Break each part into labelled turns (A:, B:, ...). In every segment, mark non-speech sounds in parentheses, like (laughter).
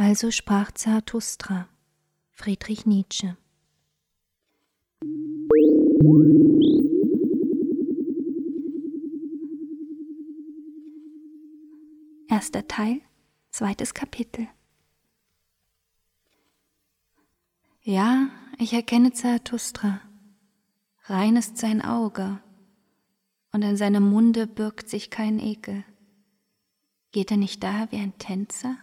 A: Also sprach Zarathustra, Friedrich Nietzsche. Erster Teil, zweites Kapitel. Ja, ich erkenne Zarathustra. Rein ist sein Auge, und in seinem Munde birgt sich kein Ekel. Geht er nicht daher wie ein Tänzer?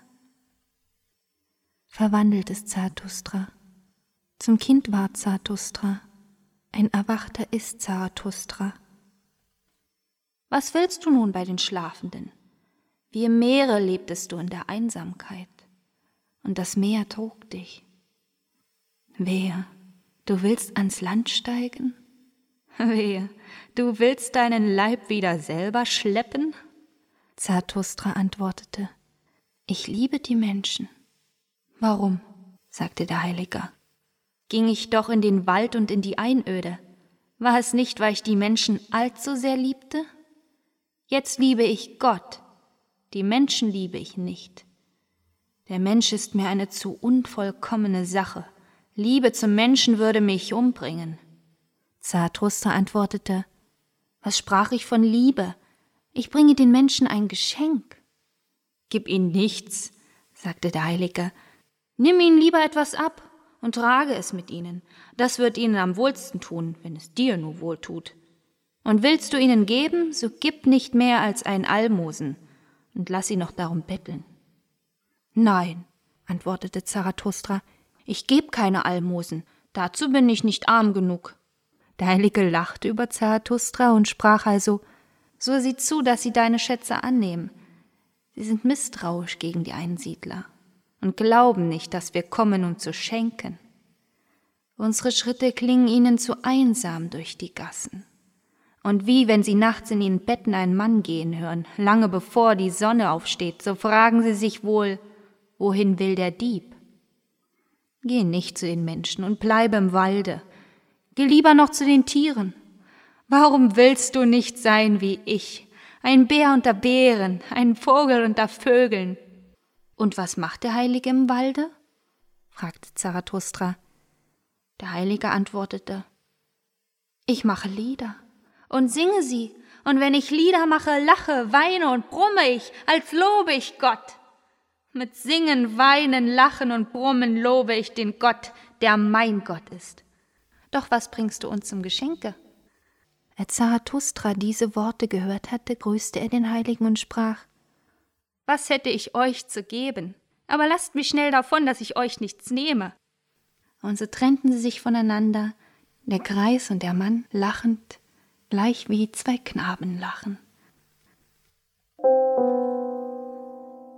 A: Verwandelt ist Zarathustra. Zum Kind war Zarathustra. Ein Erwachter ist Zarathustra. Was willst du nun bei den Schlafenden? Wie im Meere lebtest du in der Einsamkeit, und das Meer trug dich. Wehe, du willst ans Land steigen? (laughs) Wehe, du willst deinen Leib wieder selber schleppen? Zarathustra antwortete, ich liebe die Menschen. Warum? sagte der Heiliger. Ging ich doch in den Wald und in die Einöde. War es nicht, weil ich die Menschen allzu sehr liebte? Jetzt liebe ich Gott, die Menschen liebe ich nicht. Der Mensch ist mir eine zu unvollkommene Sache. Liebe zum Menschen würde mich umbringen. Zarathustra antwortete, Was sprach ich von Liebe? Ich bringe den Menschen ein Geschenk. Gib ihnen nichts, sagte der Heilige. Nimm ihnen lieber etwas ab und trage es mit ihnen. Das wird ihnen am wohlsten tun, wenn es dir nur wohl tut. Und willst du ihnen geben, so gib nicht mehr als ein Almosen und lass sie noch darum betteln. Nein, antwortete Zarathustra, ich geb keine Almosen, dazu bin ich nicht arm genug. Der Heilige lachte über Zarathustra und sprach also, so sieh zu, dass sie deine Schätze annehmen. Sie sind misstrauisch gegen die Einsiedler und glauben nicht, dass wir kommen, um zu schenken. Unsere Schritte klingen ihnen zu einsam durch die Gassen. Und wie wenn sie nachts in ihren Betten einen Mann gehen hören, lange bevor die Sonne aufsteht, so fragen sie sich wohl, wohin will der Dieb? Geh nicht zu den Menschen und bleibe im Walde, Geh lieber noch zu den Tieren. Warum willst du nicht sein wie ich? Ein Bär unter Bären, ein Vogel unter Vögeln. Und was macht der Heilige im Walde? fragte Zarathustra. Der Heilige antwortete, ich mache Lieder und singe sie, und wenn ich Lieder mache, lache, weine und brumme ich, als lobe ich Gott. Mit Singen, Weinen, Lachen und Brummen lobe ich den Gott, der mein Gott ist. Doch was bringst du uns zum Geschenke? Als Zarathustra diese Worte gehört hatte, grüßte er den Heiligen und sprach Was hätte ich euch zu geben? Aber lasst mich schnell davon, dass ich euch nichts nehme. Und so trennten sie sich voneinander, der Greis und der Mann lachend, gleich wie zwei Knaben lachen.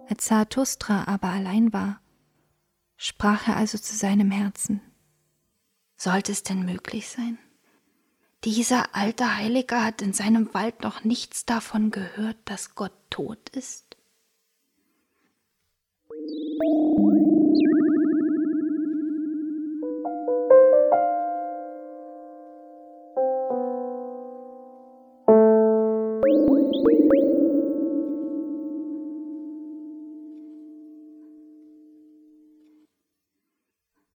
A: Als Zarathustra aber allein war, sprach er also zu seinem Herzen sollte es denn möglich sein? Dieser alte Heilige hat in seinem Wald noch nichts davon gehört, dass Gott tot ist? Thank you.